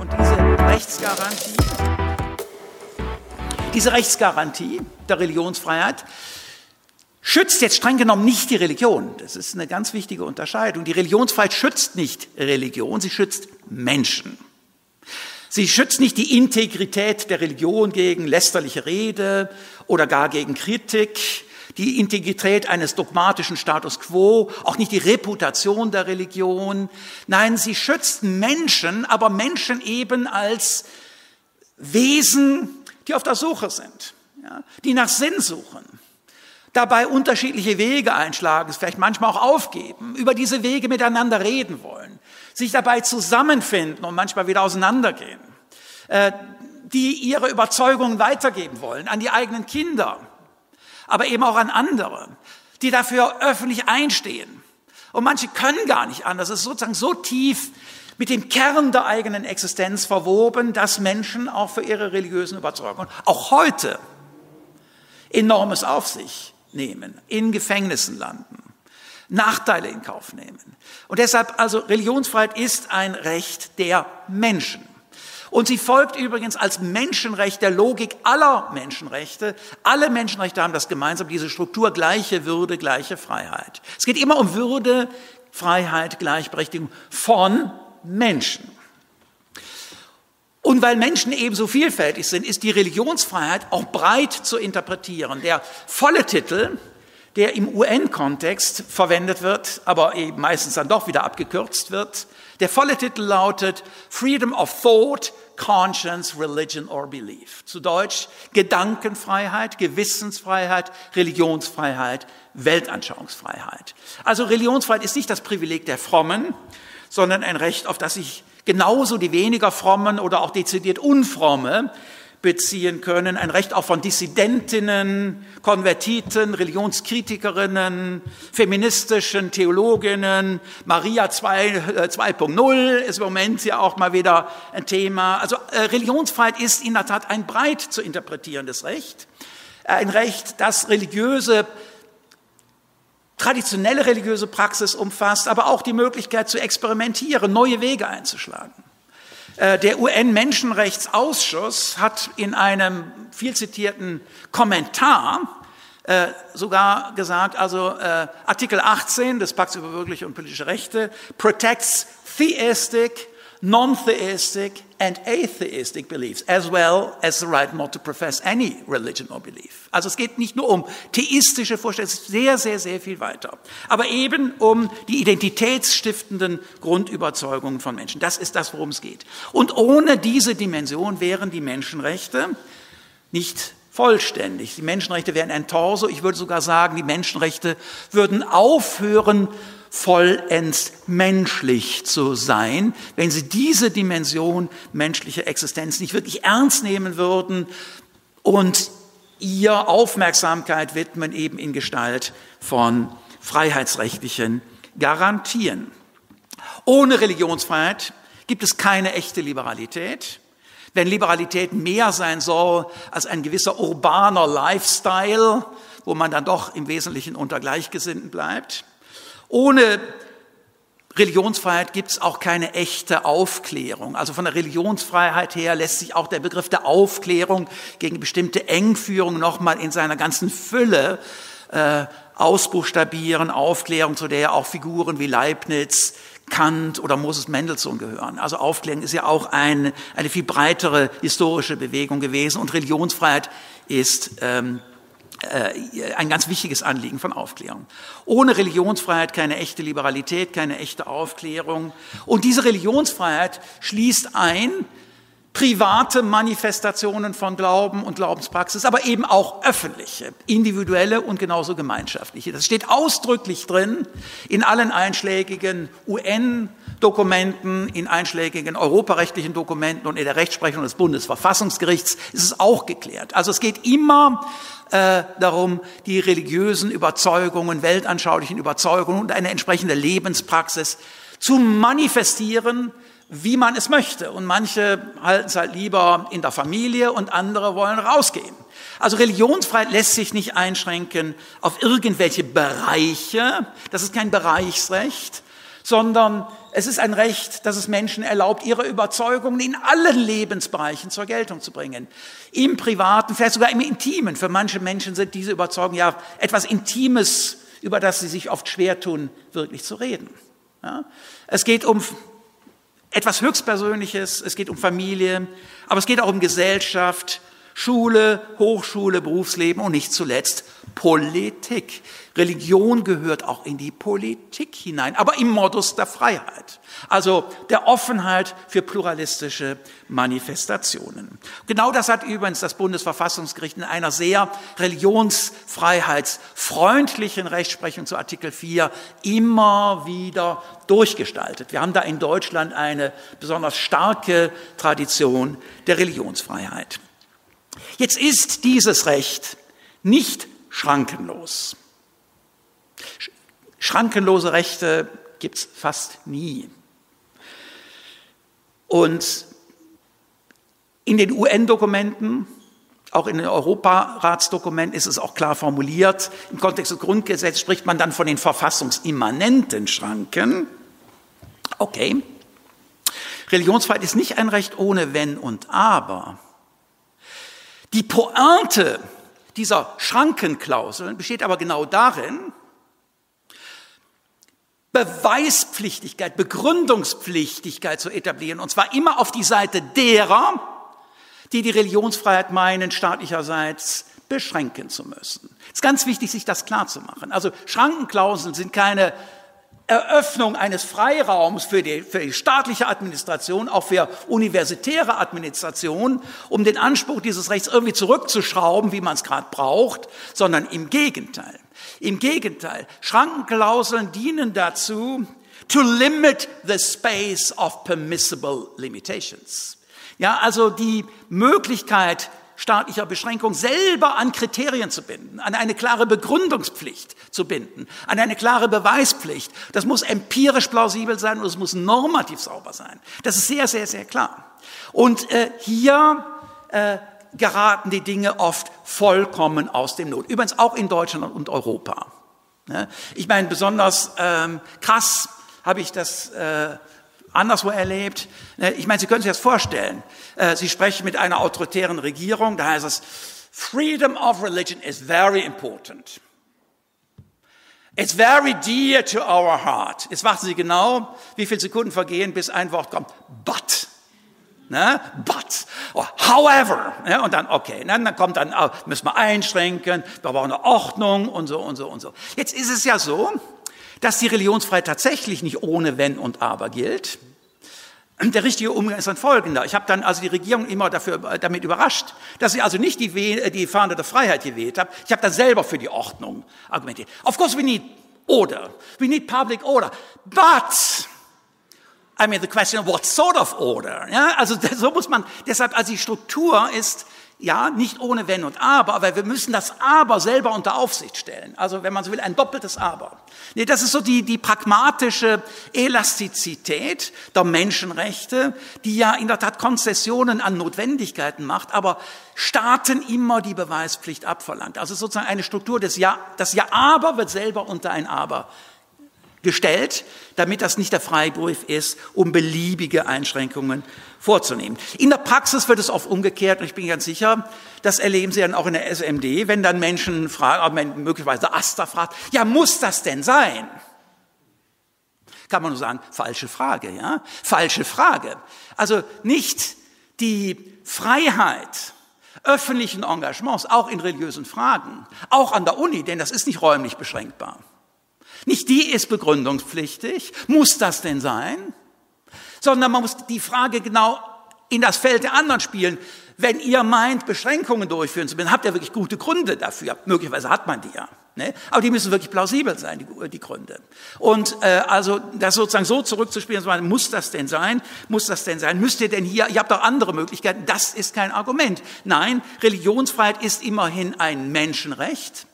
Und diese Rechtsgarantie, diese Rechtsgarantie der Religionsfreiheit schützt jetzt streng genommen nicht die Religion. Das ist eine ganz wichtige Unterscheidung. Die Religionsfreiheit schützt nicht Religion, sie schützt Menschen. Sie schützt nicht die Integrität der Religion gegen lästerliche Rede oder gar gegen Kritik, die Integrität eines dogmatischen Status quo, auch nicht die Reputation der Religion. Nein, sie schützt Menschen, aber Menschen eben als Wesen, die auf der Suche sind, ja, die nach Sinn suchen, dabei unterschiedliche Wege einschlagen, vielleicht manchmal auch aufgeben, über diese Wege miteinander reden wollen, sich dabei zusammenfinden und manchmal wieder auseinandergehen, äh, die ihre Überzeugungen weitergeben wollen an die eigenen Kinder, aber eben auch an andere, die dafür öffentlich einstehen. Und manche können gar nicht anders. Es ist sozusagen so tief mit dem Kern der eigenen Existenz verwoben, dass Menschen auch für ihre religiösen Überzeugungen auch heute enormes auf sich nehmen, in Gefängnissen landen, Nachteile in Kauf nehmen. Und deshalb also Religionsfreiheit ist ein Recht der Menschen. Und sie folgt übrigens als Menschenrecht der Logik aller Menschenrechte. Alle Menschenrechte haben das gemeinsam, diese Struktur gleiche Würde, gleiche Freiheit. Es geht immer um Würde, Freiheit, Gleichberechtigung von Menschen. Und weil Menschen ebenso vielfältig sind, ist die Religionsfreiheit auch breit zu interpretieren. Der volle Titel, der im UN-Kontext verwendet wird, aber eben meistens dann doch wieder abgekürzt wird, der volle Titel lautet Freedom of Thought, Conscience, Religion or Belief. Zu Deutsch Gedankenfreiheit, Gewissensfreiheit, Religionsfreiheit, Weltanschauungsfreiheit. Also Religionsfreiheit ist nicht das Privileg der Frommen, sondern ein Recht, auf das sich genauso die weniger frommen oder auch dezidiert unfromme beziehen können. Ein Recht auch von Dissidentinnen, Konvertiten, Religionskritikerinnen, feministischen Theologinnen. Maria 2.0 äh, ist im Moment ja auch mal wieder ein Thema. Also äh, Religionsfreiheit ist in der Tat ein breit zu interpretierendes Recht. Ein Recht, das religiöse traditionelle religiöse Praxis umfasst, aber auch die Möglichkeit zu experimentieren, neue Wege einzuschlagen. Äh, der UN-Menschenrechtsausschuss hat in einem viel zitierten Kommentar äh, sogar gesagt, also äh, Artikel 18 des Pakts über bürgerliche und politische Rechte protects theistic non-theistic and atheistic beliefs, as well as the right not to profess any religion or belief. Also es geht nicht nur um theistische Vorstellungen, es ist sehr, sehr, sehr viel weiter. Aber eben um die identitätsstiftenden Grundüberzeugungen von Menschen. Das ist das, worum es geht. Und ohne diese Dimension wären die Menschenrechte nicht vollständig. Die Menschenrechte wären ein Torso. Ich würde sogar sagen, die Menschenrechte würden aufhören, vollends menschlich zu sein, wenn sie diese Dimension menschlicher Existenz nicht wirklich ernst nehmen würden und ihr Aufmerksamkeit widmen eben in Gestalt von freiheitsrechtlichen Garantien. Ohne Religionsfreiheit gibt es keine echte Liberalität. Wenn Liberalität mehr sein soll als ein gewisser urbaner Lifestyle, wo man dann doch im Wesentlichen unter Gleichgesinnten bleibt, ohne Religionsfreiheit gibt es auch keine echte Aufklärung. Also von der Religionsfreiheit her lässt sich auch der Begriff der Aufklärung gegen bestimmte Engführung nochmal in seiner ganzen Fülle äh, ausbuchstabieren. Aufklärung, zu der auch Figuren wie Leibniz, Kant oder Moses Mendelssohn gehören. Also Aufklärung ist ja auch eine, eine viel breitere historische Bewegung gewesen und Religionsfreiheit ist ähm, äh, ein ganz wichtiges Anliegen von Aufklärung. Ohne Religionsfreiheit keine echte Liberalität, keine echte Aufklärung. Und diese Religionsfreiheit schließt ein private Manifestationen von Glauben und Glaubenspraxis, aber eben auch öffentliche, individuelle und genauso gemeinschaftliche. Das steht ausdrücklich drin in allen einschlägigen UN-Dokumenten, in einschlägigen europarechtlichen Dokumenten und in der Rechtsprechung des Bundesverfassungsgerichts ist es auch geklärt. Also es geht immer äh, darum, die religiösen Überzeugungen, weltanschaulichen Überzeugungen und eine entsprechende Lebenspraxis zu manifestieren, wie man es möchte. Und manche halten es halt lieber in der Familie und andere wollen rausgehen. Also Religionsfreiheit lässt sich nicht einschränken auf irgendwelche Bereiche. Das ist kein Bereichsrecht, sondern es ist ein Recht, das es Menschen erlaubt, ihre Überzeugungen in allen Lebensbereichen zur Geltung zu bringen. Im Privaten, vielleicht sogar im Intimen. Für manche Menschen sind diese Überzeugungen ja etwas Intimes, über das sie sich oft schwer tun, wirklich zu reden. Ja? Es geht um etwas Höchstpersönliches, es geht um Familie, aber es geht auch um Gesellschaft, Schule, Hochschule, Berufsleben und nicht zuletzt Politik. Religion gehört auch in die Politik hinein, aber im Modus der Freiheit, also der Offenheit für pluralistische Manifestationen. Genau das hat übrigens das Bundesverfassungsgericht in einer sehr religionsfreiheitsfreundlichen Rechtsprechung zu Artikel 4 immer wieder durchgestaltet. Wir haben da in Deutschland eine besonders starke Tradition der Religionsfreiheit. Jetzt ist dieses Recht nicht schrankenlos. Schrankenlose Rechte gibt es fast nie. Und in den UN-Dokumenten, auch in den Europaratsdokumenten ist es auch klar formuliert. Im Kontext des Grundgesetzes spricht man dann von den verfassungsimmanenten Schranken. Okay. Religionsfreiheit ist nicht ein Recht ohne Wenn und Aber. Die Pointe dieser Schrankenklauseln besteht aber genau darin, Beweispflichtigkeit, Begründungspflichtigkeit zu etablieren, und zwar immer auf die Seite derer, die die Religionsfreiheit meinen, staatlicherseits beschränken zu müssen. Es ist ganz wichtig, sich das klar zu machen. Also Schrankenklauseln sind keine Eröffnung eines Freiraums für die, für die staatliche Administration, auch für universitäre Administration, um den Anspruch dieses Rechts irgendwie zurückzuschrauben, wie man es gerade braucht, sondern im Gegenteil. Im Gegenteil, Schrankenklauseln dienen dazu, to limit the space of permissible limitations. Ja, also die Möglichkeit, staatlicher Beschränkung selber an Kriterien zu binden, an eine klare Begründungspflicht zu binden, an eine klare Beweispflicht. Das muss empirisch plausibel sein und es muss normativ sauber sein. Das ist sehr, sehr, sehr klar. Und äh, hier äh, geraten die Dinge oft vollkommen aus dem Not. Übrigens auch in Deutschland und Europa. Ne? Ich meine, besonders ähm, krass habe ich das äh, anderswo erlebt. Äh, ich meine, Sie können sich das vorstellen. Äh, Sie sprechen mit einer autoritären Regierung, da heißt es, Freedom of religion is very important. It's very dear to our heart. Jetzt warten Sie genau, wie viele Sekunden vergehen, bis ein Wort kommt. But. Ne? But. Or however. Ne? Und dann, okay. Ne? Dann kommt dann, oh, müssen wir einschränken, wir brauchen eine Ordnung und so und so und so. Jetzt ist es ja so, dass die Religionsfreiheit tatsächlich nicht ohne Wenn und Aber gilt. Der richtige Umgang ist dann folgender. Ich habe dann also die Regierung immer dafür, äh, damit überrascht, dass sie also nicht die, äh, die Fahne der Freiheit gewählt hat. Ich habe dann selber für die Ordnung argumentiert. Of course we need order. We need public order. But I mean, the question of what sort of order? Ja, also so muss man, deshalb, also die Struktur ist ja, nicht ohne Wenn und Aber, aber wir müssen das Aber selber unter Aufsicht stellen. Also, wenn man so will, ein doppeltes Aber. Nee, das ist so die, die pragmatische Elastizität der Menschenrechte, die ja in der Tat Konzessionen an Notwendigkeiten macht, aber Staaten immer die Beweispflicht abverlangt. Also sozusagen eine Struktur des Ja, das Ja Aber wird selber unter ein Aber gestellt, damit das nicht der Freibrief ist, um beliebige Einschränkungen vorzunehmen. In der Praxis wird es oft umgekehrt und ich bin ganz sicher, das erleben Sie dann auch in der SMD, wenn dann Menschen fragen, möglicherweise Asta fragt, ja, muss das denn sein? Kann man nur sagen, falsche Frage, ja? Falsche Frage. Also nicht die Freiheit öffentlichen Engagements, auch in religiösen Fragen, auch an der Uni, denn das ist nicht räumlich beschränkbar nicht die ist begründungspflichtig. Muss das denn sein? Sondern man muss die Frage genau in das Feld der anderen spielen. Wenn ihr meint, Beschränkungen durchführen zu müssen, habt ihr wirklich gute Gründe dafür. Möglicherweise hat man die ja. Ne? Aber die müssen wirklich plausibel sein, die, die Gründe. Und äh, also das sozusagen so zurückzuspielen, muss das denn sein? Muss das denn sein? Müsst ihr denn hier, ihr habt doch andere Möglichkeiten, das ist kein Argument. Nein, Religionsfreiheit ist immerhin ein Menschenrecht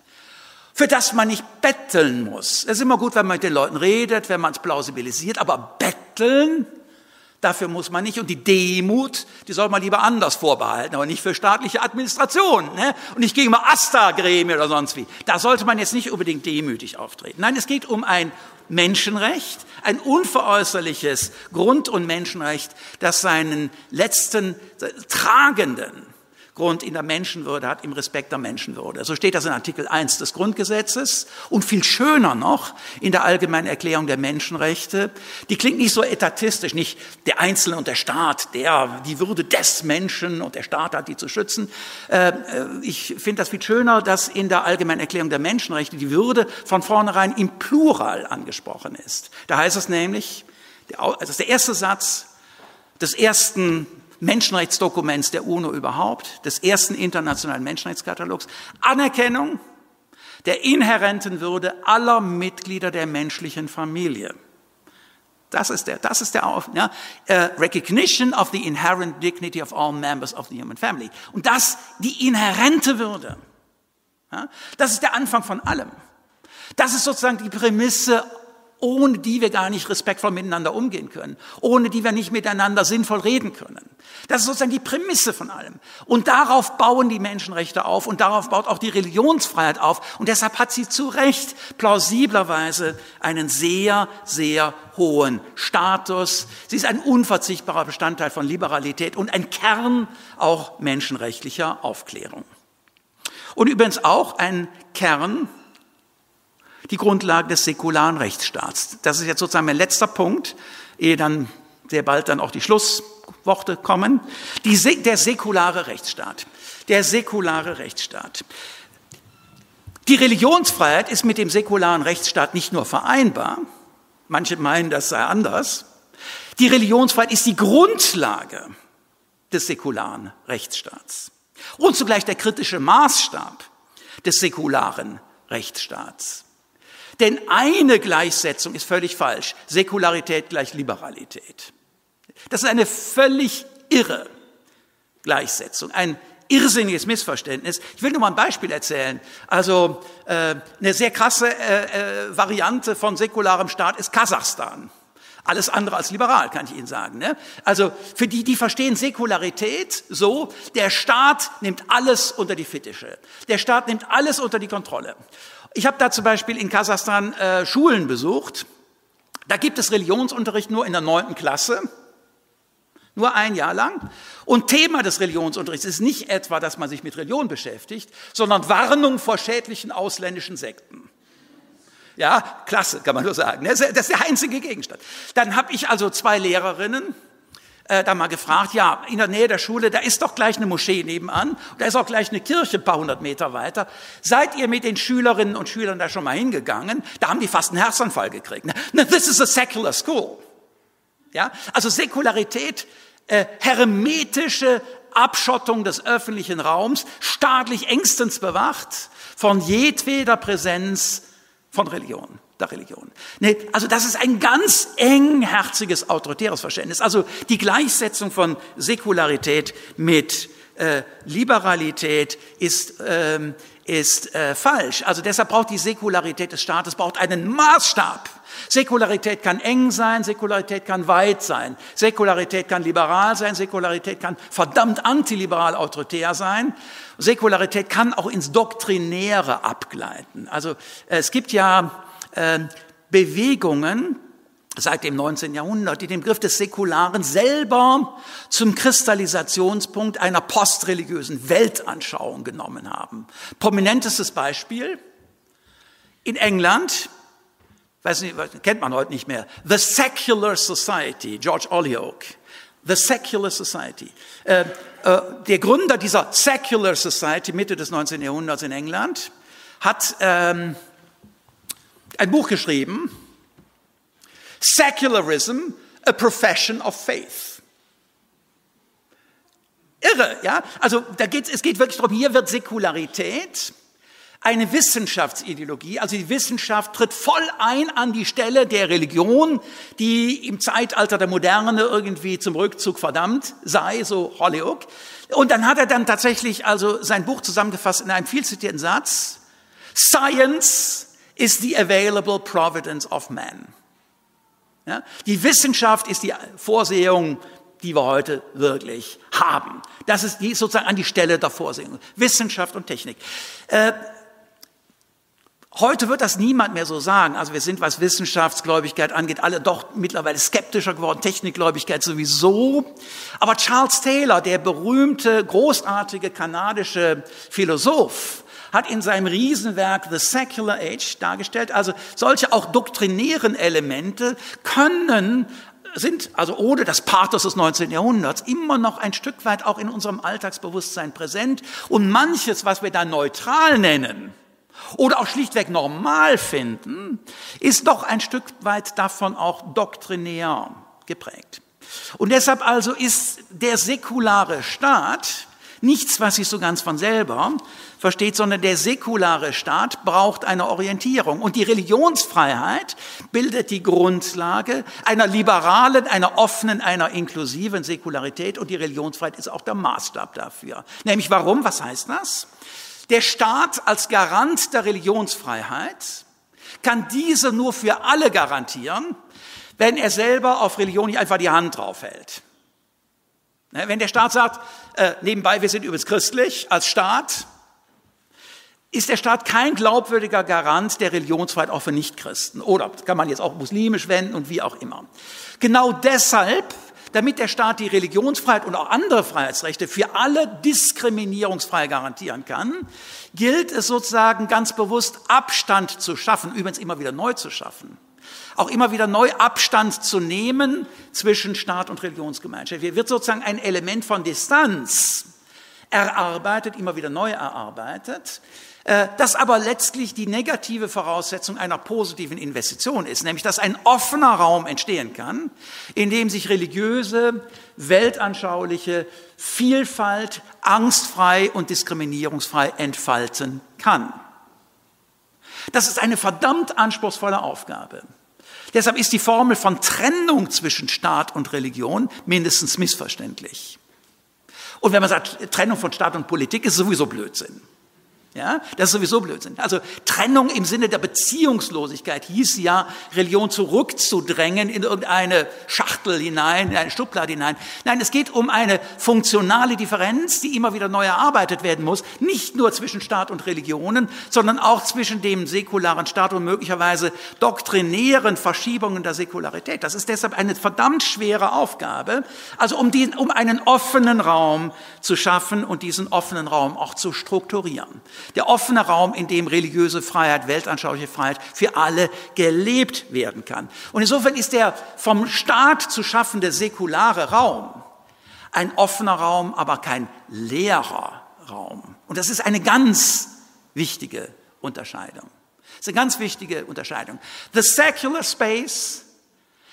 für das man nicht betteln muss. Es ist immer gut, wenn man mit den Leuten redet, wenn man es plausibilisiert, aber betteln, dafür muss man nicht. Und die Demut, die soll man lieber anders vorbehalten, aber nicht für staatliche Administration. Ne? Und nicht gegen Asta-Gremie oder sonst wie. Da sollte man jetzt nicht unbedingt demütig auftreten. Nein, es geht um ein Menschenrecht, ein unveräußerliches Grund- und Menschenrecht, das seinen letzten tragenden Grund in der Menschenwürde hat, im Respekt der Menschenwürde. So steht das in Artikel 1 des Grundgesetzes und viel schöner noch in der Allgemeinen Erklärung der Menschenrechte. Die klingt nicht so etatistisch, nicht der Einzelne und der Staat, der die Würde des Menschen und der Staat hat die zu schützen. Äh, ich finde das viel schöner, dass in der Allgemeinen Erklärung der Menschenrechte die Würde von vornherein im Plural angesprochen ist. Da heißt es nämlich, das ist der erste Satz des ersten Menschenrechtsdokuments der UNO überhaupt, des ersten internationalen Menschenrechtskatalogs, Anerkennung der inhärenten Würde aller Mitglieder der menschlichen Familie. Das ist der, das ist der, ja, uh, Recognition of the inherent dignity of all members of the human family. Und das, die inhärente Würde. Ja, das ist der Anfang von allem. Das ist sozusagen die Prämisse ohne die wir gar nicht respektvoll miteinander umgehen können, ohne die wir nicht miteinander sinnvoll reden können. Das ist sozusagen die Prämisse von allem. Und darauf bauen die Menschenrechte auf und darauf baut auch die Religionsfreiheit auf. Und deshalb hat sie zu Recht plausiblerweise einen sehr, sehr hohen Status. Sie ist ein unverzichtbarer Bestandteil von Liberalität und ein Kern auch menschenrechtlicher Aufklärung. Und übrigens auch ein Kern die Grundlage des säkularen Rechtsstaats. Das ist jetzt sozusagen mein letzter Punkt, ehe dann sehr bald dann auch die Schlussworte kommen. Die, der säkulare Rechtsstaat. Der säkulare Rechtsstaat. Die Religionsfreiheit ist mit dem säkularen Rechtsstaat nicht nur vereinbar, manche meinen, das sei anders. Die Religionsfreiheit ist die Grundlage des säkularen Rechtsstaats und zugleich der kritische Maßstab des säkularen Rechtsstaats. Denn eine Gleichsetzung ist völlig falsch. Säkularität gleich Liberalität. Das ist eine völlig irre Gleichsetzung, ein irrsinniges Missverständnis. Ich will nur mal ein Beispiel erzählen. Also äh, eine sehr krasse äh, äh, Variante von säkularem Staat ist Kasachstan. Alles andere als liberal, kann ich Ihnen sagen. Ne? Also für die, die verstehen Säkularität so, der Staat nimmt alles unter die Fittiche. Der Staat nimmt alles unter die Kontrolle. Ich habe da zum Beispiel in Kasachstan äh, Schulen besucht. Da gibt es Religionsunterricht nur in der neunten Klasse, nur ein Jahr lang. Und Thema des Religionsunterrichts ist nicht etwa, dass man sich mit Religion beschäftigt, sondern Warnung vor schädlichen ausländischen Sekten. Ja, klasse, kann man nur sagen. Das ist der einzige Gegenstand. Dann habe ich also zwei Lehrerinnen, äh, da mal gefragt, ja, in der Nähe der Schule, da ist doch gleich eine Moschee nebenan, da ist auch gleich eine Kirche ein paar hundert Meter weiter. Seid ihr mit den Schülerinnen und Schülern da schon mal hingegangen? Da haben die fast einen Herzanfall gekriegt. Ne? This is a secular school. Ja, also Säkularität, äh, hermetische Abschottung des öffentlichen Raums, staatlich engstens bewacht von jedweder Präsenz von Religion der Religion. Nee, also das ist ein ganz engherziges autoritäres Verständnis. Also die Gleichsetzung von Säkularität mit äh, Liberalität ist, ähm, ist äh, falsch. Also deshalb braucht die Säkularität des Staates braucht einen Maßstab. Säkularität kann eng sein, Säkularität kann weit sein, Säkularität kann liberal sein, Säkularität kann verdammt antiliberal autoritär sein. Säkularität kann auch ins Doktrinäre abgleiten. Also es gibt ja äh, Bewegungen seit dem 19. Jahrhundert, die den Begriff des Säkularen selber zum Kristallisationspunkt einer postreligiösen Weltanschauung genommen haben. Prominentestes Beispiel in England, weiß nicht, kennt man heute nicht mehr, The Secular Society, George Holyoake. The Secular Society. Äh, äh, der Gründer dieser Secular Society Mitte des 19. Jahrhunderts in England hat ähm, ein Buch geschrieben, Secularism, a Profession of Faith. Irre, ja? Also da geht, es geht wirklich darum, hier wird Säkularität eine Wissenschaftsideologie, also die Wissenschaft tritt voll ein an die Stelle der Religion, die im Zeitalter der Moderne irgendwie zum Rückzug verdammt sei, so Holyoake. Und dann hat er dann tatsächlich also sein Buch zusammengefasst in einem viel zitierten Satz, Science is the available providence of man. Ja? Die Wissenschaft ist die Vorsehung, die wir heute wirklich haben. Das ist die sozusagen an die Stelle der Vorsehung. Wissenschaft und Technik. Äh, Heute wird das niemand mehr so sagen. Also wir sind, was Wissenschaftsgläubigkeit angeht, alle doch mittlerweile skeptischer geworden, Technikgläubigkeit sowieso. Aber Charles Taylor, der berühmte, großartige kanadische Philosoph, hat in seinem Riesenwerk The Secular Age dargestellt, also solche auch doktrinären Elemente können sind also ohne das Pathos des 19. Jahrhunderts immer noch ein Stück weit auch in unserem Alltagsbewusstsein präsent und manches, was wir da neutral nennen, oder auch schlichtweg normal finden, ist doch ein Stück weit davon auch doktrinär geprägt. Und deshalb also ist der säkulare Staat nichts, was sich so ganz von selber versteht, sondern der säkulare Staat braucht eine Orientierung. Und die Religionsfreiheit bildet die Grundlage einer liberalen, einer offenen, einer inklusiven Säkularität. Und die Religionsfreiheit ist auch der Maßstab dafür. Nämlich warum? Was heißt das? Der Staat als Garant der Religionsfreiheit kann diese nur für alle garantieren, wenn er selber auf Religion nicht einfach die Hand drauf hält. Ne, wenn der Staat sagt, äh, nebenbei, wir sind übrigens christlich als Staat, ist der Staat kein glaubwürdiger Garant der Religionsfreiheit auch für Nichtchristen. Oder kann man jetzt auch muslimisch wenden und wie auch immer. Genau deshalb damit der Staat die Religionsfreiheit und auch andere Freiheitsrechte für alle diskriminierungsfrei garantieren kann, gilt es sozusagen ganz bewusst Abstand zu schaffen, übrigens immer wieder neu zu schaffen. Auch immer wieder neu Abstand zu nehmen zwischen Staat und Religionsgemeinschaft. Hier wird sozusagen ein Element von Distanz erarbeitet, immer wieder neu erarbeitet, äh, das aber letztlich die negative Voraussetzung einer positiven Investition ist, nämlich dass ein offener Raum entstehen kann, in dem sich religiöse, weltanschauliche Vielfalt angstfrei und diskriminierungsfrei entfalten kann. Das ist eine verdammt anspruchsvolle Aufgabe. Deshalb ist die Formel von Trennung zwischen Staat und Religion mindestens missverständlich. Und wenn man sagt, Trennung von Staat und Politik ist sowieso Blödsinn. Ja, das ist sowieso Blödsinn. Also Trennung im Sinne der Beziehungslosigkeit hieß ja, Religion zurückzudrängen in irgendeine Schachtel hinein, in eine Schublade hinein. Nein, es geht um eine funktionale Differenz, die immer wieder neu erarbeitet werden muss. Nicht nur zwischen Staat und Religionen, sondern auch zwischen dem säkularen Staat und möglicherweise doktrinären Verschiebungen der Säkularität. Das ist deshalb eine verdammt schwere Aufgabe. Also um, den, um einen offenen Raum zu schaffen und diesen offenen Raum auch zu strukturieren. Der offene Raum, in dem religiöse Freiheit, weltanschauliche Freiheit für alle gelebt werden kann. Und insofern ist der vom Staat zu schaffende säkulare Raum ein offener Raum, aber kein leerer Raum. Und das ist eine ganz wichtige Unterscheidung. Das ist eine ganz wichtige Unterscheidung. The secular space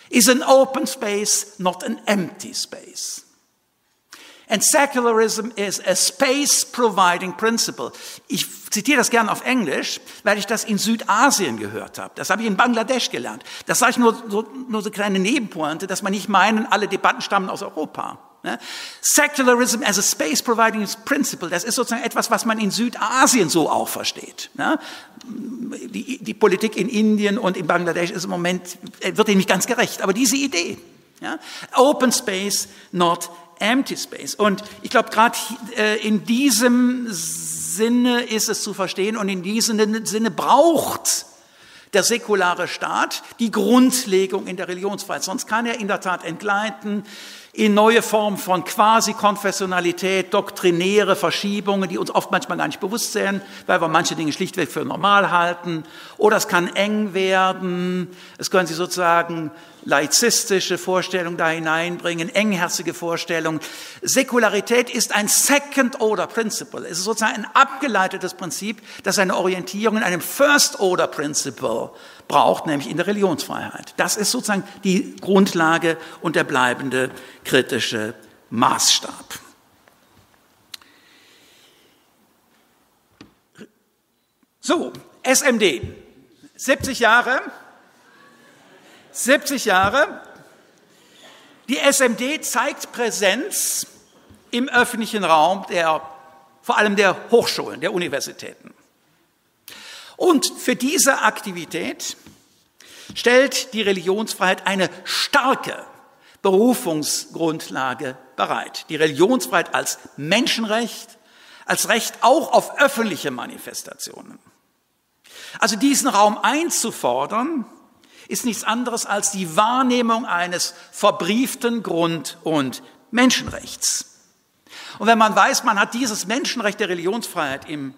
is an open space, not an empty space. And secularism is a space providing principle. Ich zitiere das gerne auf Englisch, weil ich das in Südasien gehört habe. Das habe ich in Bangladesch gelernt. Das sage ich nur so, nur so kleine Nebenpointe, dass man nicht meinen, alle Debatten stammen aus Europa. Ne? Secularism as a space providing principle, das ist sozusagen etwas, was man in Südasien so auch versteht. Ne? Die, die Politik in Indien und in Bangladesch ist im Moment, wird ihm nicht ganz gerecht, aber diese Idee. Open space, not Empty Space. Und ich glaube, gerade äh, in diesem Sinne ist es zu verstehen und in diesem Sinne braucht der säkulare Staat die Grundlegung in der Religionsfreiheit. Sonst kann er in der Tat entgleiten in neue Formen von Quasi-Konfessionalität, doktrinäre Verschiebungen, die uns oft manchmal gar nicht bewusst sind, weil wir manche Dinge schlichtweg für normal halten. Oder es kann eng werden. Es können Sie sozusagen laizistische Vorstellungen da hineinbringen, engherzige Vorstellungen. Säkularität ist ein Second-Order-Principle. Es ist sozusagen ein abgeleitetes Prinzip, das eine Orientierung in einem First-Order-Principle braucht, nämlich in der Religionsfreiheit. Das ist sozusagen die Grundlage und der bleibende kritische Maßstab. So, SMD. 70 Jahre. 70 Jahre. Die SMD zeigt Präsenz im öffentlichen Raum der, vor allem der Hochschulen, der Universitäten. Und für diese Aktivität stellt die Religionsfreiheit eine starke Berufungsgrundlage bereit. Die Religionsfreiheit als Menschenrecht, als Recht auch auf öffentliche Manifestationen. Also diesen Raum einzufordern, ist nichts anderes als die Wahrnehmung eines verbrieften Grund- und Menschenrechts. Und wenn man weiß, man hat dieses Menschenrecht der Religionsfreiheit im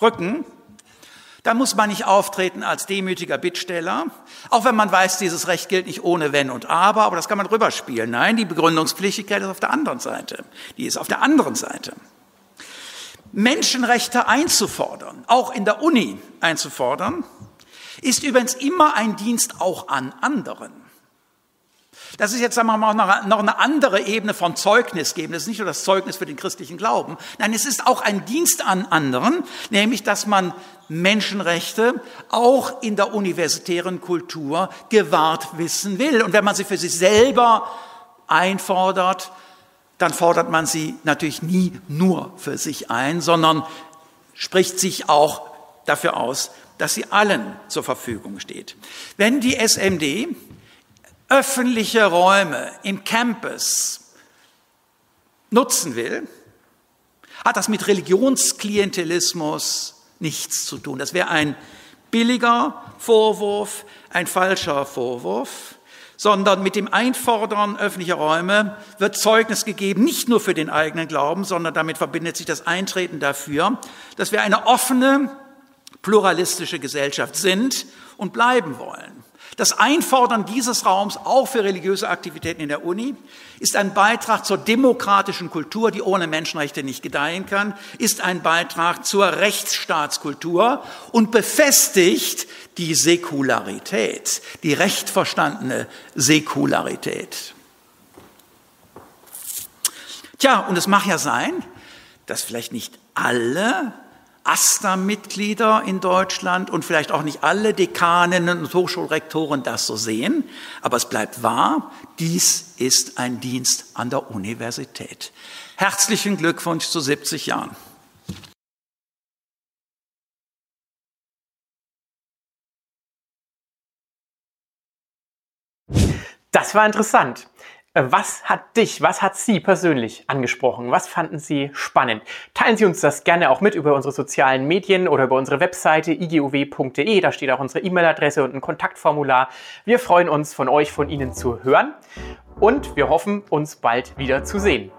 Rücken, dann muss man nicht auftreten als demütiger Bittsteller, auch wenn man weiß, dieses Recht gilt nicht ohne Wenn und Aber, aber das kann man rüberspielen. Nein, die Begründungspflichtigkeit ist auf der anderen Seite. Die ist auf der anderen Seite. Menschenrechte einzufordern, auch in der Uni einzufordern, ist übrigens immer ein Dienst auch an anderen. Das ist jetzt sagen wir mal, noch eine andere Ebene von Zeugnis geben. Das ist nicht nur das Zeugnis für den christlichen Glauben. Nein, es ist auch ein Dienst an anderen, nämlich dass man Menschenrechte auch in der universitären Kultur gewahrt wissen will. Und wenn man sie für sich selber einfordert, dann fordert man sie natürlich nie nur für sich ein, sondern spricht sich auch dafür aus, dass sie allen zur Verfügung steht. Wenn die SMD öffentliche Räume im Campus nutzen will, hat das mit Religionsklientelismus nichts zu tun. Das wäre ein billiger Vorwurf, ein falscher Vorwurf, sondern mit dem Einfordern öffentlicher Räume wird Zeugnis gegeben, nicht nur für den eigenen Glauben, sondern damit verbindet sich das Eintreten dafür, dass wir eine offene, pluralistische Gesellschaft sind und bleiben wollen. Das Einfordern dieses Raums auch für religiöse Aktivitäten in der Uni ist ein Beitrag zur demokratischen Kultur, die ohne Menschenrechte nicht gedeihen kann, ist ein Beitrag zur Rechtsstaatskultur und befestigt die Säkularität, die recht verstandene Säkularität. Tja, und es mag ja sein, dass vielleicht nicht alle AStA-Mitglieder in Deutschland und vielleicht auch nicht alle Dekaninnen und Hochschulrektoren das so sehen, aber es bleibt wahr, dies ist ein Dienst an der Universität. Herzlichen Glückwunsch zu 70 Jahren. Das war interessant. Äh, was hat dich, was hat Sie persönlich angesprochen? Was fanden Sie spannend? Teilen Sie uns das gerne auch mit über unsere sozialen Medien oder über unsere Webseite igouw.de. Da steht auch unsere E-Mail-Adresse und ein Kontaktformular. Wir freuen uns, von euch, von Ihnen zu hören und wir hoffen, uns bald wieder zu sehen.